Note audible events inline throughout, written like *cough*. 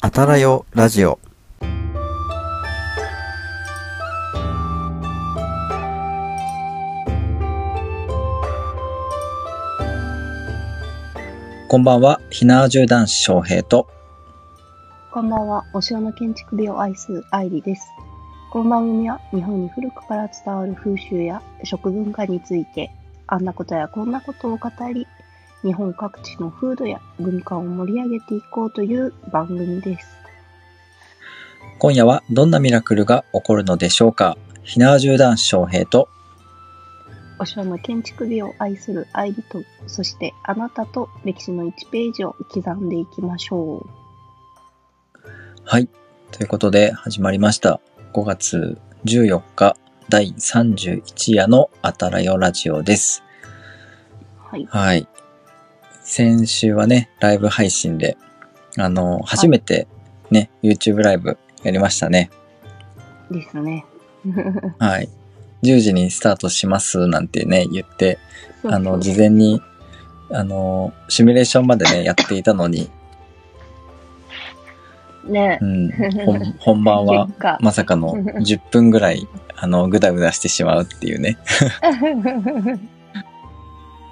あたらよラジオ。こんばんは、ひなわじゅう男子翔平と、こんばんは、お城の建築美を愛す愛理です。この番組は日本に古くから伝わる風習や食文化について、あんなことやこんなことを語り、日本各地の風土や文化を盛り上げていこうという番組です。今夜はどんなミラクルが起こるのでしょうか？ひなわじゅう男子翔平と、お城の建築美を愛する愛理と、そしてあなたと歴史の1ページを刻んでいきましょう。はい。ということで始まりました。5月14日第31夜のあたらよラジオです。はい。はい。先週はね、ライブ配信で、あの、初めてね、YouTube ライブやりましたね。ですね。*laughs* はい。10時にスタートしますなんてね、言って、あの、事前に、あの、シミュレーションまでね、*laughs* やっていたのに、ねうん、本本番はまさかの10分ぐらい、あの、ぐだぐだしてしまうっていうね。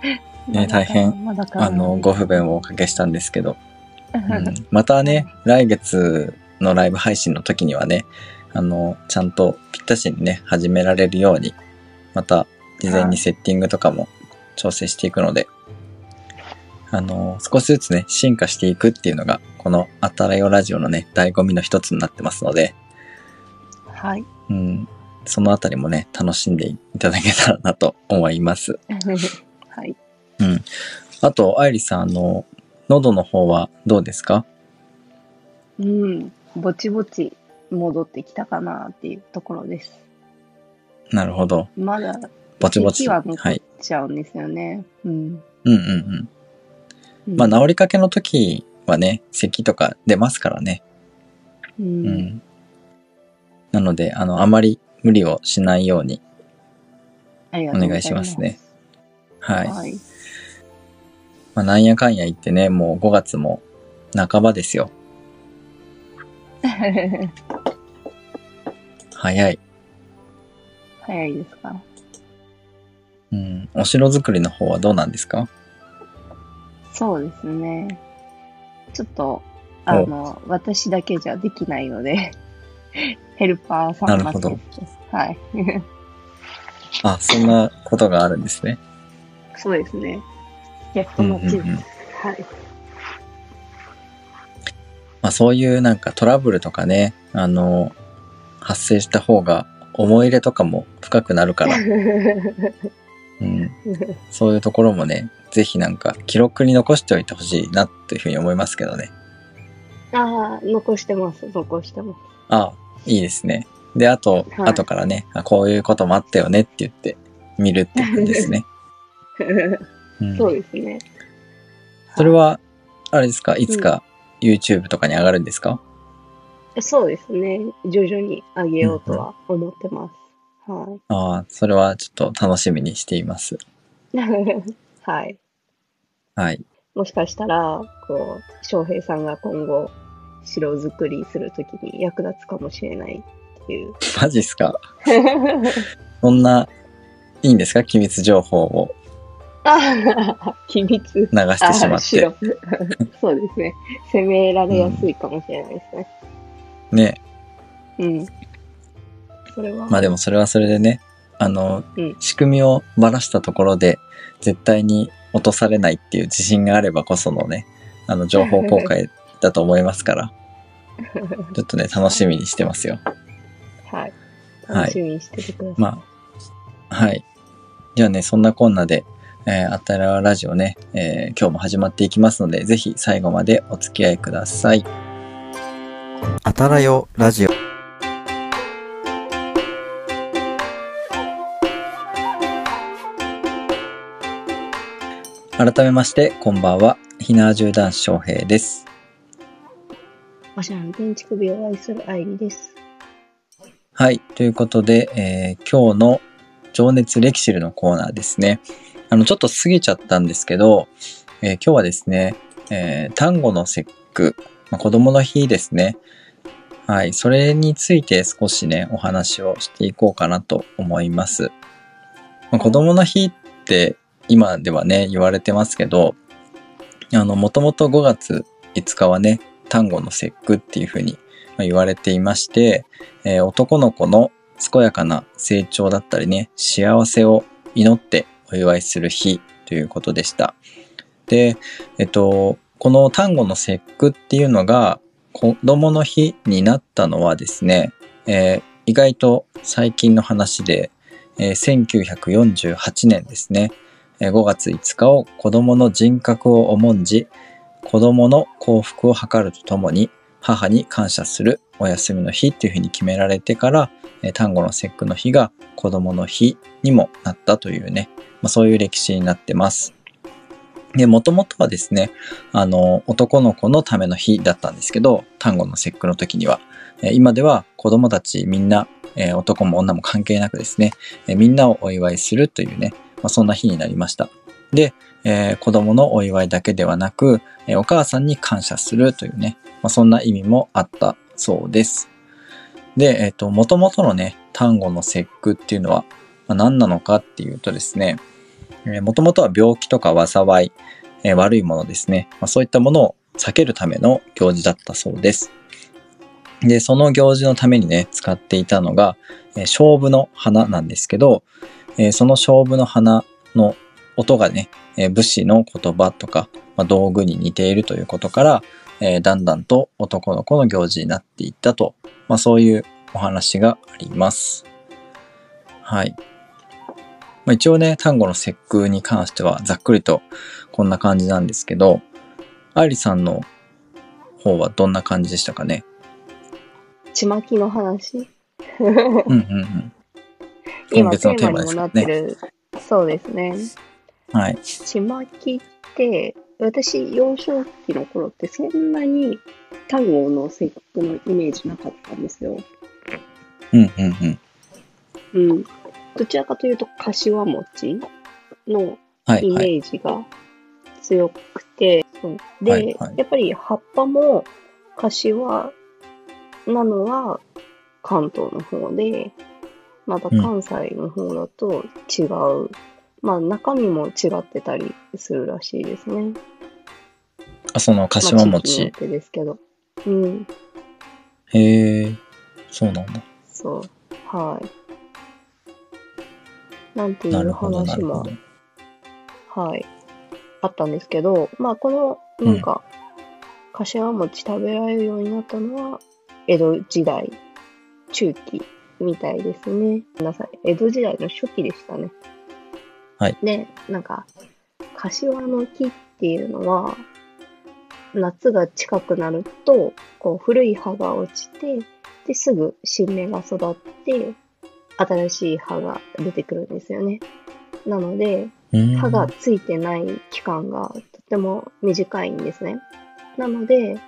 *laughs* ね大変あの、ご不便をおかけしたんですけど、うん、またね、来月のライブ配信の時にはね、あの、ちゃんとぴったしにね、始められるように、また事前にセッティングとかも調整していくので、あの、少しずつね、進化していくっていうのが、このあたらよラジオのね、醍醐味の一つになってますので、はい。うん、そのあたりもね、楽しんでいただけたらなと思います。*laughs* はい。うん。あと、愛理さん、あの、喉の方はどうですか？うん。ぼちぼち戻ってきたかなっていうところです。なるほど。まだぼちぼち。咳は残っはい。ちゃうんですよね。うん。うんうんうん。うんまあ、治りかけの時はね、咳とか出ますからね。う。うんん。なので、あの、あまり無理をしないようにお願いしますね。はい。はい。まあ、なんやかんや言ってね、もう5月も半ばですよ。*laughs* 早い。早いですか？うん。お城作りの方はどうなんですか？そうですね。ちょっと、あの、私だけじゃできないので、*laughs* ヘルパーさんなるほど。はい。あ、そんなことがあるんですね。そうですね。やっとうんうん。うん。はい。まあ、そういうなんかトラブルとかね、あの、発生した方が思い入れとかも深くなるから、*laughs* うん、そういうところもね、ぜひなんか記録に残しておいてほしいなっていうふうに思いますけどね。ああ、残してます、残してます。ああ、いいですね。で、あと、はい後からねあ、こういうこともあったよねって言って見るっていうですね。*laughs* うん、そうですね。それは、あれですか、いつか YouTube とかに上がるんですか、そうですね。徐々に上げようとは思ってます。はああ、それはちょっと楽しみにしています。い。*laughs* はい。はい。もしかしたら、こう、翔平さんが今後、城作りするときに役立つかもしれないっていう。*laughs* マジっすか？*laughs* そんな、いいんですか？機密情報をあ *laughs* 機密。流してしまって。*laughs* そうですね。攻められやすいかもしれないですね。ね。うん。それは。まあでもそれはそれでね、あの、うん仕組みをばらしたところで、絶対に落とされないっていう自信があればこそのね、あの、情報公開だと思いますから、*laughs* ちょっとね、楽しみにしてますよ。はい。はい楽しみにしててください。まあ、はい。じゃあね、そんなこんなで、えー、あたらラジオね、えー今日も始まっていきますので、ぜひ最後までお付き合いください。あたらよラジオ。改めまして、こんばんは。ひなわじゅう男子翔平です。おしゃれな建築美を愛する愛理です。はい。ということで、えー今日の情熱歴史のコーナーですね。あの、ちょっと過ぎちゃったんですけど、えー今日はですね、えー単語の節句まあ、子供の日ですね。はい。それについて少しね、お話をしていこうかなと思います。まあ、子供の日って今ではね、言われてますけど、あの、もともと5月5日はね、単語の節句っていうふうに言われていまして、えー、男の子の健やかな成長だったりね、幸せを祈ってお祝いする日ということでした。で、えっと、この単語の節句っていうのが子供の日になったのはですね、えー、意外と最近の話で、えー、1948年ですね、5月5日を子供の人格を重んじ、子供の幸福を図るとともに、母に感謝するお休みの日っていうふうに決められてから、単語の節句の日が子供の日にもなったというね、まあ、そういう歴史になってます。で、もともとはですね、あの、男の子のための日だったんですけど、単語の節句の時には、今では子供たちみんな、男も女も関係なくですね、みんなをお祝いするというね、まあ、そんな日になりました。で、えー、子供のお祝いだけではなく、え、お母さんに感謝するというね、まあ、そんな意味もあったそうです。で、えっ、と、元々のね、単語の節句っていうのは、まあ、何なのかっていうとですね、えー、元々は病気とか災い、えー、悪いものですね、まあ、そういったものを避けるための行事だったそうです。で、その行事のためにね、使っていたのが、えー、勝負の花なんですけど、えー、その勝負の花の音がね、えー、武士の言葉とか、まあ、道具に似ているということから、えー、だんだんと男の子の行事になっていったと、まあ、そういうお話があります。はい。まあ、一応ね、単語の節句に関してはざっくりとこんな感じなんですけど、愛理さんの方はどんな感じでしたかね？ちまきの話うんうんうん。*laughs* 今テーマにもなってる、そうですね。はい。ちまきって、私、幼少期の頃ってそんなに単語の節句のイメージなかったんですよ。うんうんうん。うん。どちらかというと、柏餅のイメージが強くて、はいはい、で、はいはい、やっぱり葉っぱも柏なのは関東の方で、また関西の方だと違う、うん、まあ中身も違ってたりするらしいですね。あ、その柏餅。まあ、ですけど。うん。へえ、そうなんだ。そう。はい。なんていう話も、はい、あったんですけど、まあこの、なんか、うん、柏餅食べられるようになったのは、江戸時代中期みたいですね。ごめんなさい。江戸時代の初期でしたね。はい。で、なんか、柏の木っていうのは、夏が近くなると、こう、古い葉が落ちて、で、すぐ新芽が育って、新しい葉が出てくるんですよね。なので、葉がついてない期間がとても短いんですね。なので、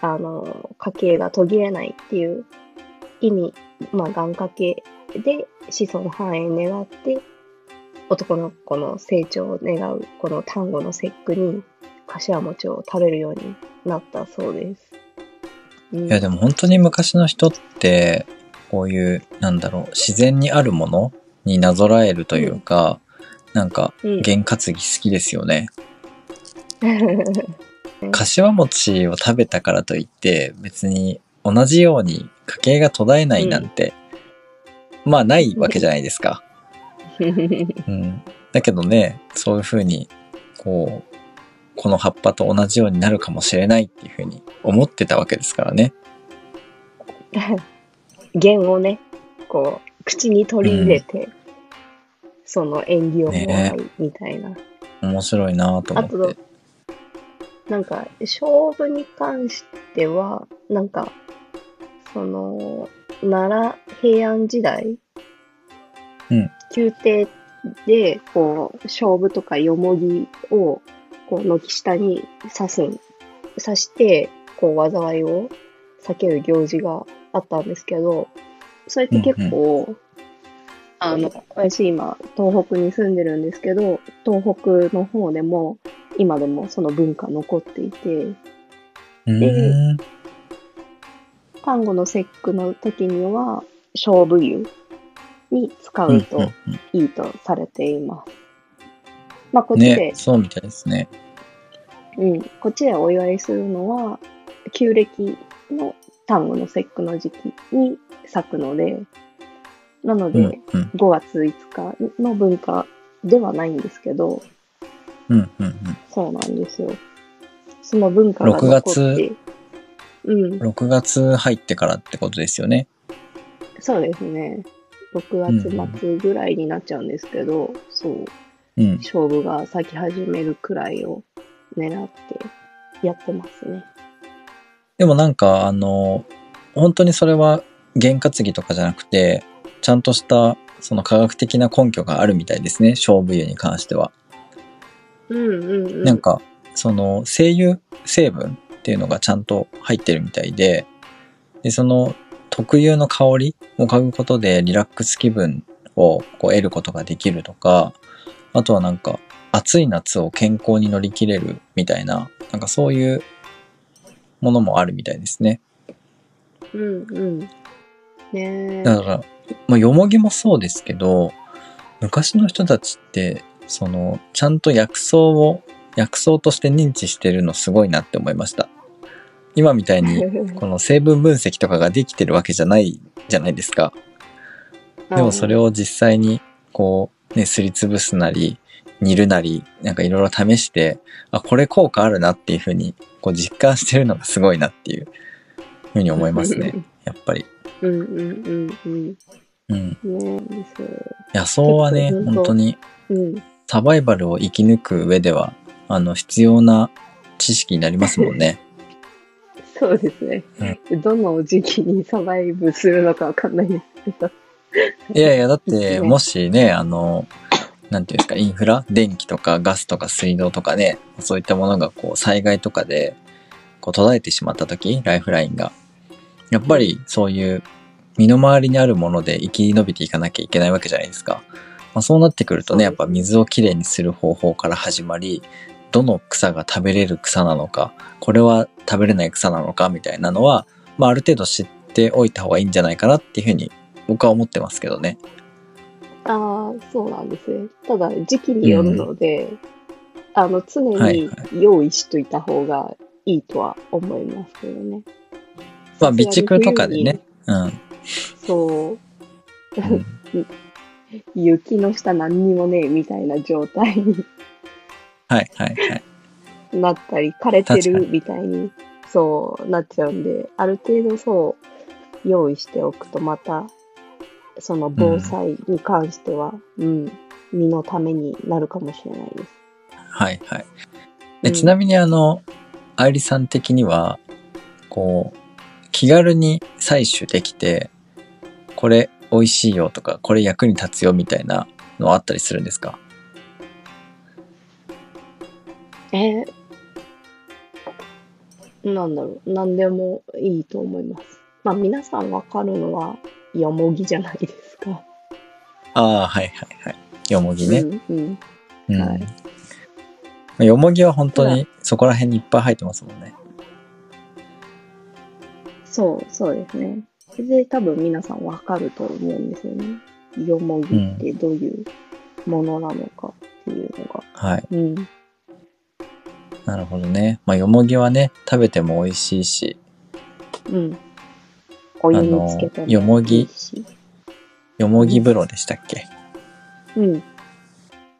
あの、家系が途切れないっていう意味、まあ、願掛けで子孫繁栄願って、男の子の成長を願う、この単語の節句に、柏餅を食べるようになったそうです。うん、いや、でも本当に昔の人って、こういう、なんだろう、自然にあるものになぞらえるというか、うん、なんか、験担ぎ好きですよね。*laughs* 柏餅を食べたからといって、別に同じように家計が途絶えないなんて、うん、まあないわけじゃないですか。うん、だけどね、そういうふうに、こう、この葉っぱと同じようになるかもしれないっていうふうに思ってたわけですからね。*laughs* 弦をね、こう、口に取り入れて、うん、その縁起をもらいみたいな。ね、面白いなと思って。あと、なんか、勝負に関しては、なんか、その、奈良平安時代、うん、宮廷で、こう、勝負とかよもぎを、こう、軒下に刺す、刺して、こう、災いを避ける行事があったんですけど、それって結構、うんうん、あの、私今、東北に住んでるんですけど、東北の方でも、今でもその文化残っていて、うん。単語の節句の時には、勝負湯に使うといいとされています。まあ、こっちで、ね、そうみたいですね。うん、こっちでお祝いするのは、旧暦の単語の節句の時期に咲くので、なので、うんうん5月5日の文化ではないんですけど、うんうんうん。そうなんですよ。その文化が残って、6うん、6月入ってからってことですよね。そうですね。6月末ぐらいになっちゃうんですけど、そう、うん。勝負が咲き始めるくらいを狙ってやってますね。でもなんか、あの、本当にそれは験担ぎとかじゃなくて、ちゃんとしたその科学的な根拠があるみたいですね。勝負湯に関しては。うんうんうん。なんか、その精油成分っていうのがちゃんと入ってるみたいで、で、その特有の香りを嗅ぐことでリラックス気分をこう得ることができるとか、あとはなんか暑い夏を健康に乗り切れるみたいな、なんかそういうものもあるみたいですね。うんうん。ねえ。だから、まあ、よもぎもそうですけど、昔の人たちって、その、ちゃんと薬草を、薬草として認知してるのすごいなって思いました。今みたいに、*laughs* この成分分析とかができてるわけじゃないじゃないですか。でもそれを、を実際に、こう、ね、すりつぶすなり、煮るなり、なんかいろいろ試して、あ、これ効果あるなっていうふうに、こう実感してるのがすごいなっていうふうに思いますね。やっぱり。うんうんうんうん。うん。ねえ、そう。野草はね、本当にうん。サバイバルを生き抜く上では、あの、必要な知識になりますもんね。そうですね。どの時期にサバイブするのかわかんないですけど。いやいや、だって、ねもしね、あの、なんていうんですか、インフラ電気とかガスとか水道とかね、そういったものがこう、災害とかで、こう、途絶えてしまった時、ライフラインが。やっぱり、そういう、身の回りにあるもので生き延びていかなきゃいけないわけじゃないですか。まあ、そうなってくるとね、やっぱ水をきれいにする方法から始まり、どの草が食べれる草なのか、これは食べれない草なのかみたいなのは、まあ、ある程度知っておいた方がいいんじゃないかなっていうふうに僕は思ってますけどね。ああ、そうなんですね。ただ、時期によるので、あの、常に用意しといた方がいいとは思いますけどね。まあ、備蓄とかでね。うん。そう。うん *laughs* 雪の下何にもねえみたいな状態にはいはいはい。なったり、枯れてるみたいに、そうなっちゃうんで、ある程度そう、用意しておくとまた、その防災に関しては、うん、身のためになるかもしれないです。はいはい。うんえちなみにあの、愛理さん的には、こう、気軽に採取できて、これ美味しいよとか、これ役に立つよみたいなのあったりするんですか？えーなんだろう、何でもいいと思います。まあ皆さんわかるのは、よもぎじゃないですか。ああ、はいはいはい。よもぎね。うんうん。うん。はよもぎは本当にそこら辺にいっぱい入ってますもんね。そう、そうですね。で、多分皆さんわかると思うんですよね。よもぎってどういうものなのかっていうのが。はい。うん。なるほどね。まあ、よもぎはね、食べても美味しいし、うん。お湯につけてあのよもぎいいしよもぎ風呂でしたっけ？うん。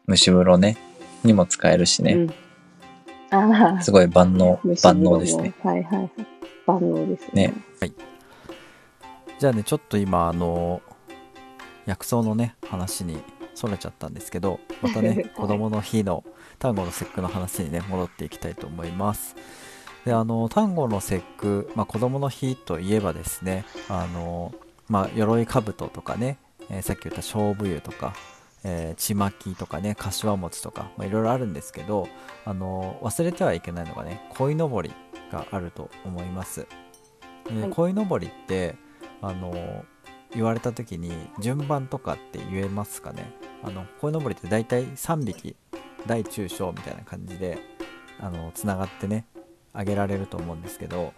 蒸し風呂ね。にも使えるしね。うん。ああ。すごい万能万能ですね。。はいはいはい。万能ですね。ねじゃあねちょっと今あの薬草のね話にそれちゃったんですけどまた *laughs* はい。ね子供の日の単語の節句の話にね戻っていきたいと思います。であの単語の節句、まあ、子供の日といえばですねあのまあ鎧兜とかね、えーさっき言った勝負湯とかえーちまきとかね柏餅とかまあいろいろあるんですけどあの忘れてはいけないのがね鯉のぼりがあると思います。ではい。鯉のぼりってあの言われた時に順番とかって言えますかね？あの鯉のぼりって大体3匹大中小みたいな感じであのつながってね挙げられると思うんですけど、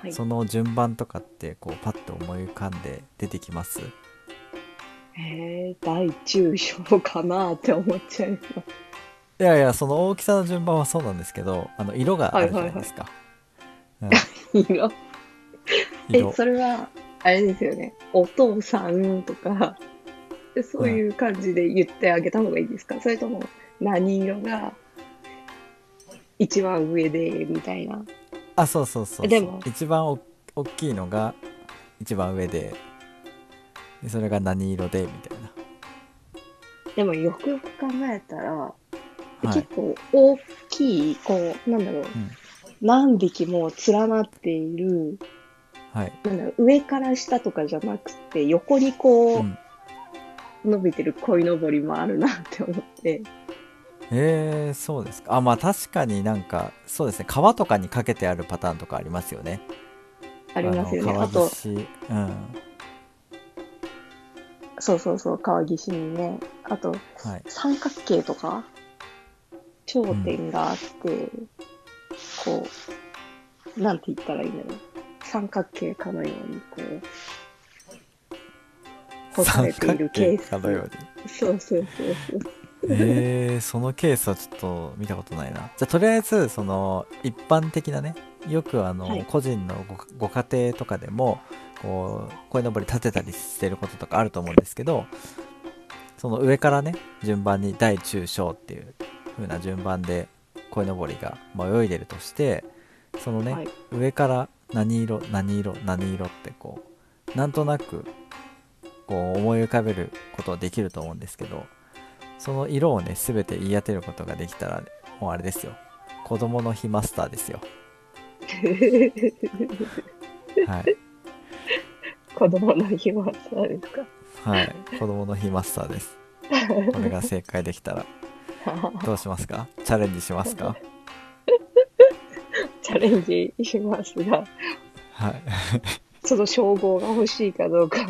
はい。その順番とかってこうパッと思い浮かんで出てきます？えー、大中小かなって思っちゃいます。いやいやその大きさの順番はそうなんですけどあの色があるじゃないですか、色。え、それは、あれですよね。お父さんとか、そういう感じで言ってあげた方がいいですか、それとも、何色が一番上で、みたいな？あそうそうそうそう。でも。一番お大きいのが一番上で。でそれが何色でみたいでも、よくよく考えたら、なはい。結構大きい、こう、なんだろう、ん。何匹も連なっている、はいなんだろう、上から下とかじゃなくて、横にこう、うん伸びてる鯉のぼりもあるなって思って。えー、そうですかあまあ確かになんかそうですね川とかにかけてあるパターンとかありますよねありますよね。のあと、うんそうそうそう、川岸にね。あと、はい三角形とか、頂点があって、こう、なんて言ったらいいんだろう。三角形かのように、こう、干されているケース。三角形かのようにそうそうそうそう。えー、そのケースはちょっと見たことないなじゃあとりあえずその一般的なねよくあの、はい個人のごご家庭とかでもこう鯉のぼり立てたりしてることとかあると思うんですけどその上からね順番に大中小っていう風な順番で鯉のぼりがまあ泳いでるとしてそのね、はい上から何色何色何色ってこうなんとなくこう思い浮かべることはできると思うんですけどその色をね全て言い当てることができたら、もうあれですよ。子供の日マスターですよ。*laughs* はい。子供の日はそうですか？はい。子供の日マスターです。*laughs* これが正解できたら。どうしますか？チャレンジしますか？チャレンジしますが、はい。*laughs* その称号が欲しいかどうか。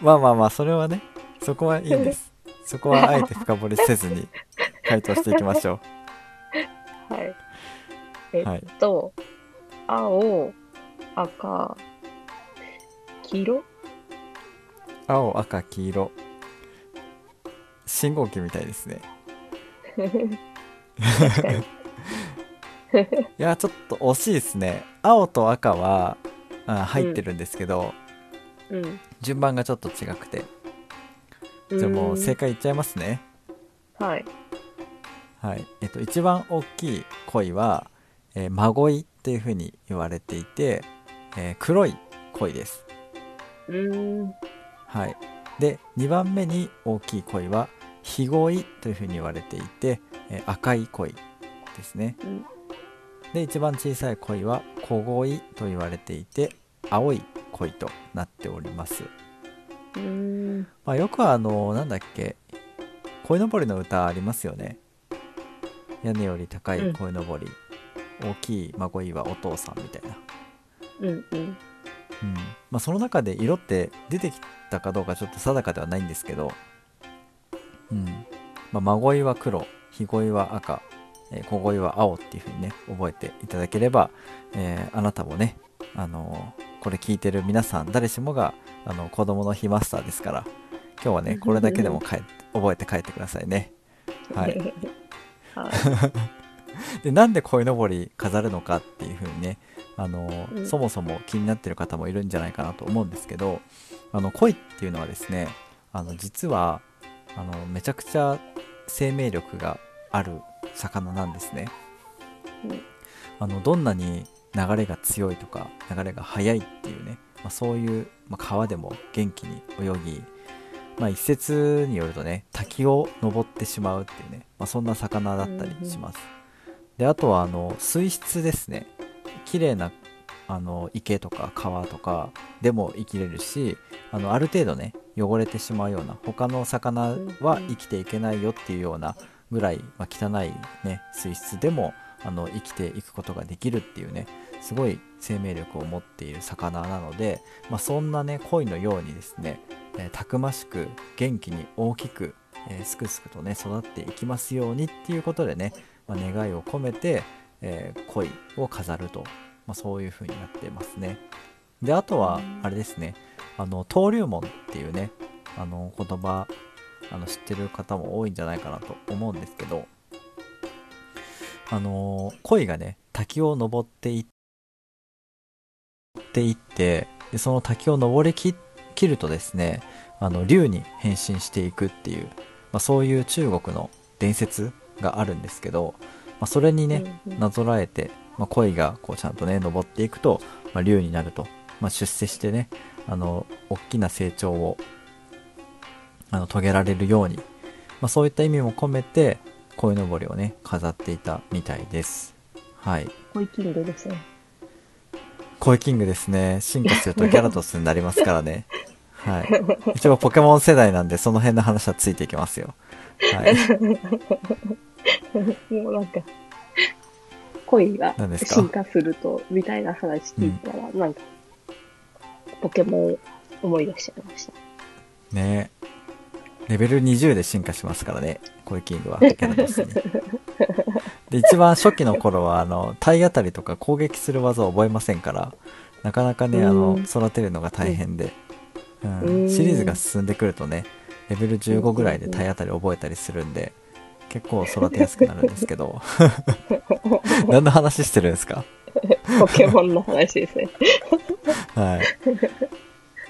まあまあまあそれはねそこはいいんです。*laughs* そこはあえて深掘りせずに回答していきましょはい。えうはい。っと、青、赤、黄色？青赤黄色。信号機みたいですね。*laughs* *laughs* いやちょっと惜しいですね。青と赤はあ入ってるんですけど、うん。順番がちょっと違くて。じゃあもう正解いっちゃいますね。はい。はい。えっと一番大きい鯉は、えー、マゴイっていう風に言われていて、えー黒い鯉です。うーん。はい。で2番目に大きい鯉はヒゴイという風に言われていて、えー赤い鯉ですね。うんで一番小さい鯉は小鯉と言われていて青い鯉となっております。まあ、よくあのなんだっけ鯉のぼりの歌ありますよね。屋根より高い鯉のぼり、大きい孫いはお父さんみたいな、うんうん。うん。まあ、その中で色って出てきたかどうかちょっと定かではないんですけど、うん。まあ、孫いは黒ひごいは赤えー小鯉は青っていう風にね覚えていただければ、えーあなたもねあのーこれ聞いてる皆さん誰しもがあの子供の日マスターですから今日はねこれだけでもかえ覚えて帰ってくださいね。はい。*laughs* はい。*laughs* でなんで鯉のぼり飾るのかっていう風にねあのーうん。そもそも気になってる方もいるんじゃないかなと思うんですけどあの鯉っていうのはですねあの実はあのめちゃくちゃ生命力がある魚なんですね、うん。あのどんなに流れが強いとか流れが速いっていうね、まあ、そういう、まあ、川でも元気に泳ぎ、まあ、一説によるとね滝を登ってしまうっていうね、まあ、そんな魚だったりします、であとはあの水質ですね。綺麗なあの池とか川とかでも生きれるしあのある程度ね汚れてしまうような他の魚は生きていけないよっていうようなぐらい、まあ、汚い、ね、水質でもあの生きていくことができるっていうねすごい生命力を持っている魚なので、まあ、そんなね鯉のようにですね、えーたくましく元気に大きく、えーすくすくとね育っていきますようにっていうことでね、まあ、願いを込めて、えー、恋を飾ると、まあ、そういう風になってますね。で、あとは、あれですね、あの、登竜門っていうね、あの、言葉、あの、知ってる方も多いんじゃないかなと思うんですけど、あの、恋がね、滝を登っていっていって、でその滝を登りきるとですね、あの、竜に変身していくっていう、まあ、そういう中国の伝説があるんですけど、まあ、それにね、なぞらえて、まあ、恋がこうちゃんとね、登っていくと、まあ、竜になると。まあ、出世してね、あの、大きな成長を、あの、遂げられるように、まあ、そういった意味も込めて、鯉のぼりをね、飾っていたみたいです。はい。恋キングですね。恋キングですね。進化するとギャラドスになりますからね。*laughs* はい。一応ポケモン世代なんで、その辺の話はついていきますよ。はい。*laughs* もうなんか、恋が進化すると、みたいな話聞いたら、うん、なんか、ポケモン思い出しちゃいました。ねレベル20で進化しますからね、コイキングは、キャラドスに。で、一番初期の頃は、あの、体当たりとか攻撃する技を覚えませんから、なかなかね、あの、育てるのが大変で、うん、シリーズが進んでくるとね、レベル15ぐらいで体当たり覚えたりするんで、結構育てやすくなるんですけど。*laughs* 何の話してるんですか？ポケモンの話ですね。は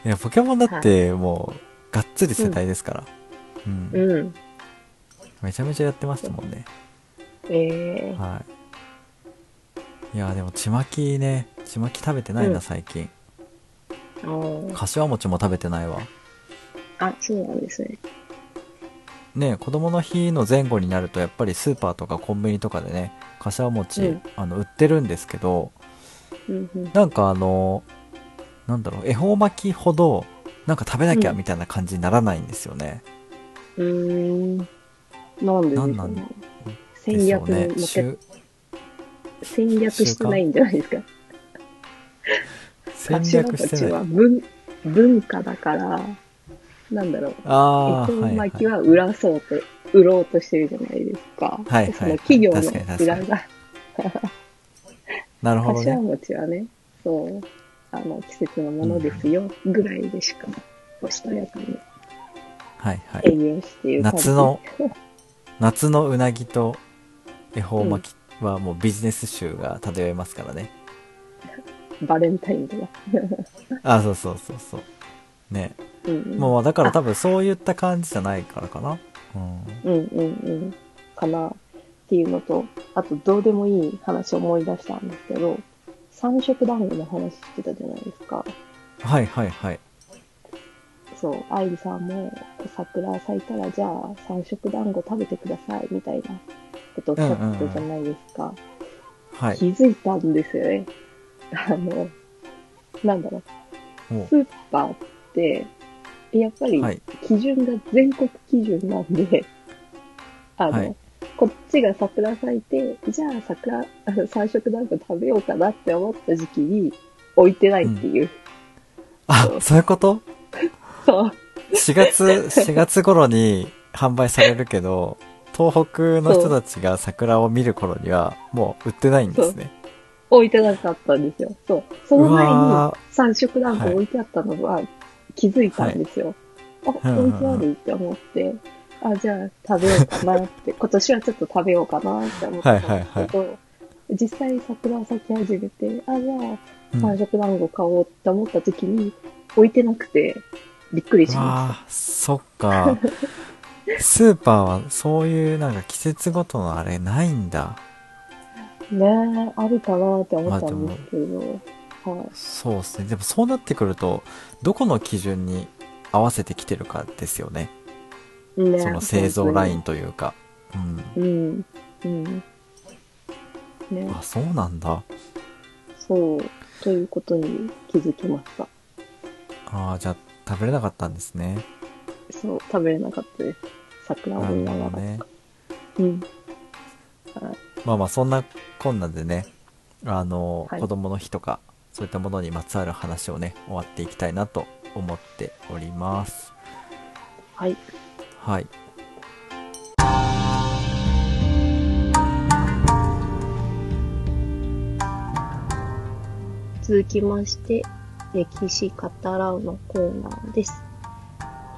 い。いや、ポケモンだってもう、がっつり世代ですから。うん。うん。めちゃめちゃやってましたもんね。ええー、はい。いや、でも、ちまきね、ちまき食べてないな、最近。かしわ餅も食べてないわ。あ、そうなんですね。ね子供の日の前後になるとやっぱりスーパーとかコンビニとかでねかしわ餅、うん、あの売ってるんですけど、うんうん、なんかあのなんだろう恵方巻きほどなんか食べなきゃみたいな感じにならないんですよねうんなんでなんなん戦略に向け、戦略してないんじゃないですか戦略してない文文化だからなんだろう、ああ。巻きは売らそうと、売ろうとしてるじゃないですか。はい、はい。その企業の裏が。なるほど、ね。柏餅はね、そう、あの、季節のものですよ、ぐらいでしか、おしとやかに。はいはい。営業している夏の、夏のうなぎと恵方巻きはもうビジネス集が漂いますからね。バレンタインとか。あ、そうそうそうそう。ね。うんもうだから多分そういった感じじゃないからかな。うん、うんうんうんかなっていうのと、あとどうでもいい話を思い出したんですけど、三色団子の話してたじゃないですか。はいはいはい。そう、愛理さんも桜咲いたらじゃあ三色団子食べてくださいみたいなことをおっしゃってたじゃないですか。はい。気づいたんですよね。あの、なんだろう。スーパーって、やっぱり基準が全国基準なんで、あの、はい、こっちが桜咲いて、じゃあ桜、三色団子食べようかなって思った時期に置いてないっていう。うん、あ、そういうこと？そう。4月、4月頃に販売されるけど、東北の人たちが桜を見る頃にはもう売ってないんですね。置いてなかったんですよ。そう。その前に三色団子置いてあったのは気づいたんですよ。はい、あ、置いてあるって思って、あ、じゃあ食べようかなって、*laughs* 今年はちょっと食べようかなって思ったんですけど、はいはいはい、実際桜咲き始めて、あ、じゃあ三色団子買おうって思った時に、置いてなくて、びっくりしました。そっか。*laughs* スーパーはそういうなんか季節ごとのあれないんだ。ねえ、あるかなって思ったんですけど。はい、そうですね。でもそうなってくると、どこの基準に合わせてきてるかですよね。ねその製造ラインというか。うん。うん。うん。ね。あ、そうなんだ。そう。ということに気づきました。ああ、じゃあ食べれなかったんですね。そう、食べれなかったです。桜を見ながら。ね。うん。はい、まあまあ、そんなこんなでね、あの、はい、子供の日とか、そういったものにまつわる話をね、終わっていきたいなと思っております。はい。はい。続きまして、歴史語らうのコーナーです。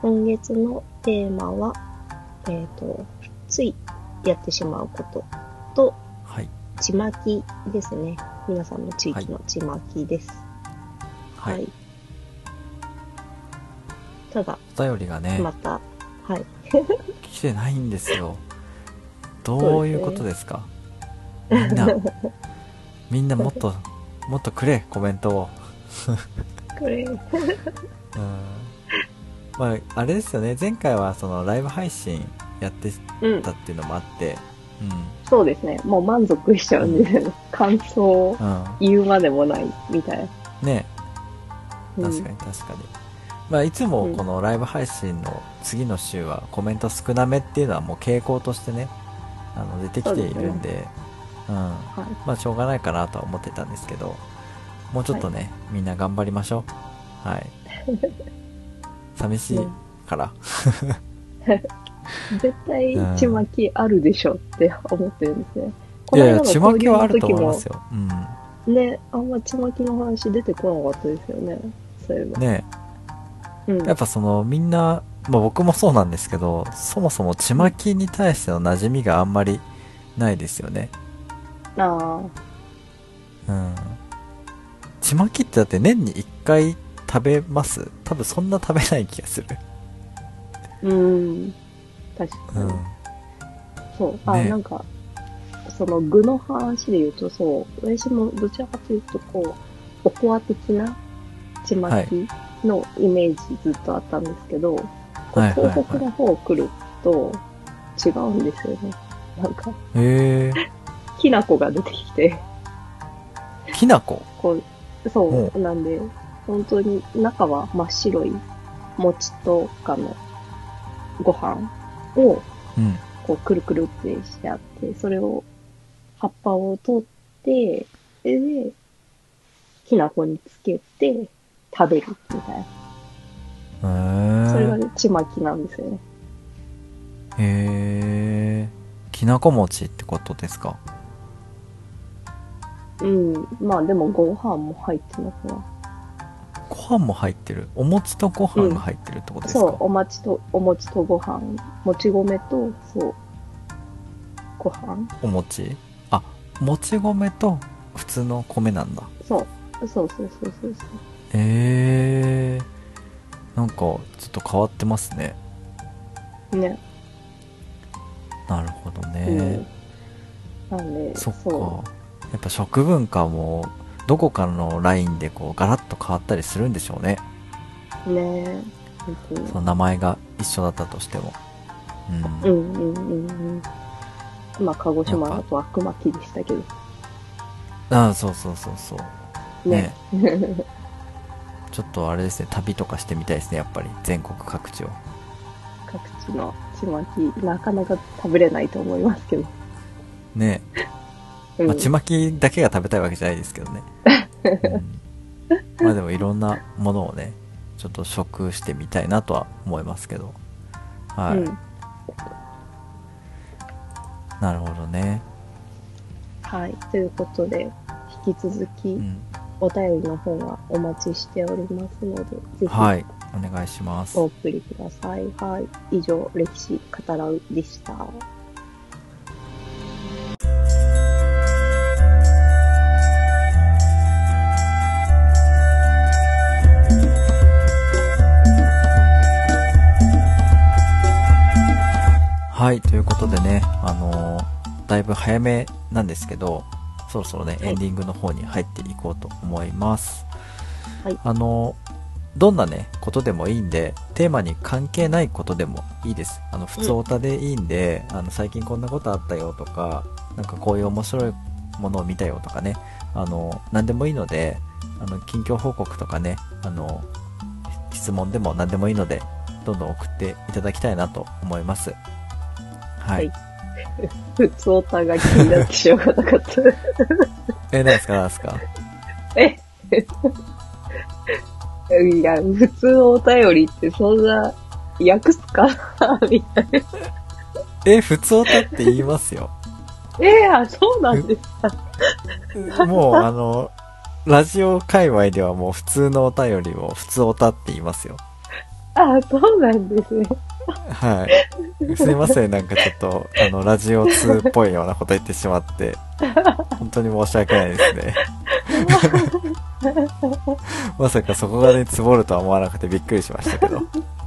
今月のテーマは、えっ、と、ついやってしまうことと、はい。ちまきですね。皆さんの地域のちまきです。はい。ただ、お便りがね、また、はい。*laughs* 来てないんですよ。どういうことですか？みんな、みんなもっと、もっとくれ、コメントを。これ、うん。まあ、あれですよね。前回はそのライブ配信やってうんた、っていうのもあって、そうですね。もう満足しちゃうんですよね。感想をうん。うん。言うまでもない、みたいな。ねうん確かに確かに。まあ、いつもこのライブ配信の次の週はコメント少なめっていうのはもう傾向としてね、あの、出てきているんで、うん。はい。まあしょうがないかなとは思ってたんですけど、もうちょっとね、みんな頑張りましょう。はい。*laughs* 寂しいから。絶対うん、ちまきあるでしょって思ってるんですね。いやいや、この間のちまきはあると思いますよ。うん。ね、あんまちまきの話出てこなかったですよね。そういえば。ねうん。やっぱそのみんな、まあ僕もそうなんですけど、そもそもちまきに対しての馴染みがあんまりないですよね。あうん。ちまきってだって年に1回食べます？多分そんな食べない気がする。ーうん。確かに。うん。そう。あ、ねなんか、その具の話で言うとそう、私もどちらかというとこう、おこわ的なちまきのイメージずっとあったんですけど、はい東北の方来ると違うんですよね。なんか、へえ *laughs* きな粉が出てきて、ー。きなここう、そうお、なんで、本当に中は真っ白い餅とかのご飯をうん。こうくるくるってしてあって、それを葉っぱを取って、で、きな粉につけて食べるみたいな。へそれがえ。ちまきなんですよね。へえ。きなこ餅ってことですか？うん。まあでもご飯も入ってますな。ご飯も入ってる。お餅とご飯が入ってるってことですか、そう、お餅と、お餅とご飯、もち米と、そう、ご飯。お餅？あもち米と普通の米なんだ。そう、そうそうそうそうそう。へえなんかちょっと変わってますね。ね。なるほどうねん、。なんで、そっか。そやっぱ食文化もどこかのラインでこうガラッと変わったりするんでしょうねう。ねその名前が一緒だったとしてもうん、うんうんうんうん。まあ、鹿児島だと悪魔木でしたけど。ああそうそうそうそうね。ちょっとあれですね旅とかしてみたいですねやっぱり全国各地を各地のちまき、なかなか食べれないと思いますけど。ねうん、まあ、ちまきだけが食べたいわけじゃないですけどね。*laughs* うんまあでもいろんなものをね、ちょっと食してみたいなとは思いますけど。はい。うん。なるほどね。はい。ということで、引き続きうん。お便りの方はお待ちしておりますので、ぜひはい。お願いします。お送りください。はい。以上、歴史語らうでした。はい。ということでね、あのーだいぶ早めなんですけど、そろそろね、はいエンディングの方に入っていこうと思います。はいあのーどんなね、ことでもいいんで、テーマに関係ないことでもいいです。あの、普通オタでいいんで、あの、最近こんなことあったよとか、なんかこういう面白いものを見たよとかね、あの、何でもいいので、あの、近況報告とかね、あの、質問でも何でもいいので、どんどん送っていただきたいなと思います。はい。はい普通オタが気になってしょうがなかった。え、何ですか何ですか？え？いや、普通お便りってそんな、訳すか？な *laughs* みたいな。え、普通オタって言いますよ。えー、あ、そうなんですか？もう、あの、ラジオ界隈ではもう普通のお便りを普通おたって言いますよ。あ、そうなんですね。はい。すいません、なんかちょっと、あの、ラジオ2っぽいようなこと言ってしまって、本当に申し訳ないですね。*laughs* まさかそこがね、積もるとは思わなくてびっくりしましたけど。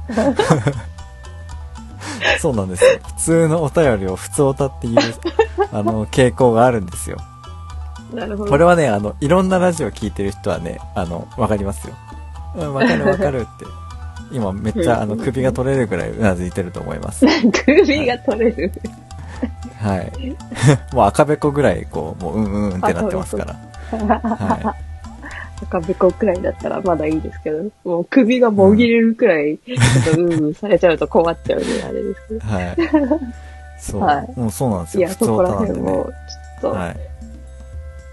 *laughs* そうなんですよ。普通のお便りを普通おたっていう、あの、傾向があるんですよ。なるほど。これはね、あの、いろんなラジオ聞いてる人はね、あの、わかりますよ。うん、わかるわかるって。今めっちゃ、あの、首が取れるぐらいうなずいてると思います。*laughs* 首が取れる。はい。*laughs* もう赤べこぐらい、こう、もううんうんうんってなってますから。は赤べこくらいだったらまだいいですけど、もう首がもぎれるくらい、ちょっとうんうんされちゃうと困っちゃうね、あれですけど。い。はい。そう。はいもうそうなんですよ。いや、そこら。辺も、ちょっはい。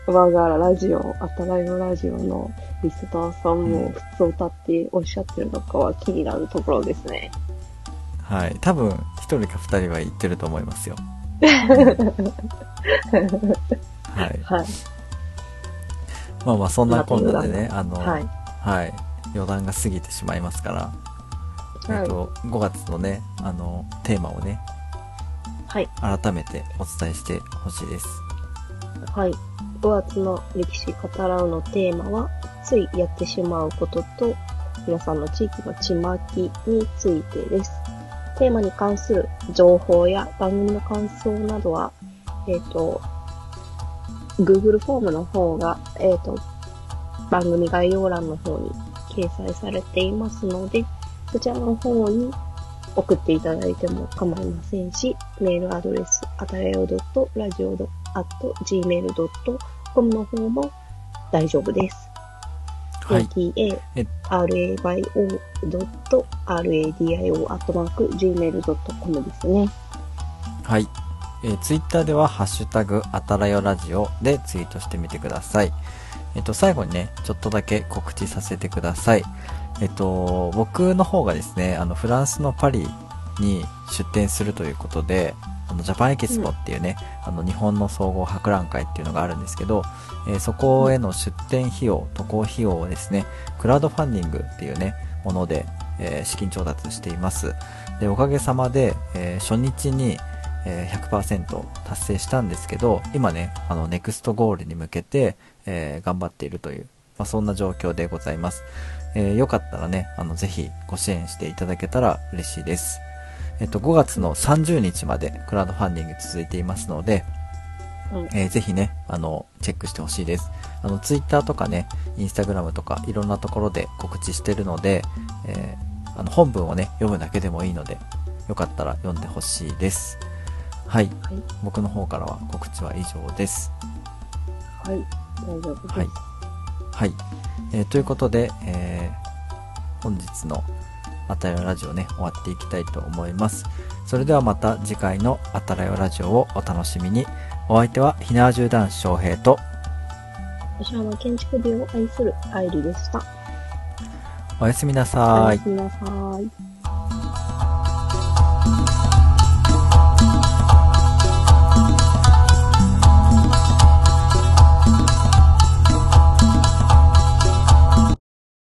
と、我がらラジオ、あたらいのラジオのリスナーさんも普通歌っておっしゃってるのかは気になるところですね。はい。多分、一人か二人は言ってると思いますよ。はい。はい。まあまあ、そんなこんなでね、あの、はい。はい。余談が過ぎてしまいますから、えっと、5月のね、あの、テーマをね、はい。改めてお伝えしてほしいです。はい。5月の歴史語らうのテーマは、ついやってしまうことと、皆さんの地域のちまきについてです。テーマに関する情報や番組の感想などは、えっ、と、Google フォームの方が、えっ、と、番組概要欄の方に掲載されていますので、そちらの方に送っていただいても構いませんし、メールアドレス、あたらよ .radio.gmail.com の方も大丈夫です。はい。え atarayo.radio.gmail.com ですね。はい。えー、ツイッターでは、ハッシュタグ、あたらよラジオでツイートしてみてください。えっ、と、最後にね、ちょっとだけ告知させてください。えっ、と、僕の方がですね、あの、フランスのパリに出店するということで、あの、ジャパンエキスポっていうね、あの、日本の総合博覧会っていうのがあるんですけど、えーそこへの出店費用、渡航費用をですね、クラウドファンディングっていうね、もので、えー資金調達しています。で、おかげさまで、えー初日に、えー100%達成したんですけど、今ね、あの、ネクストゴールに向けて、えー頑張っているという、まあ、そんな状況でございます。えーよかったらね、あの、ぜひご支援していただけたら嬉しいです。えっと、5月の30日までクラウドファンディング続いていますので、うんえーぜひね、あの、チェックしてほしいです。あの、ツイッターとかね、インスタグラムとか、いろんなところで告知してるので、えーあの、本文をね、読むだけでもいいので、よかったら読んでほしいです。はい。はい。僕の方からは告知は以上です。はい。大丈夫です。はい。はい。えーということで、えー本日のあたらよラジオね、終わっていきたいと思います。それではまた次回のあたらよラジオをお楽しみに。お相手は、ひなわじゅう男子翔平と、私は建築美を愛する愛理でした。おやすみなおさいやす。みなさい。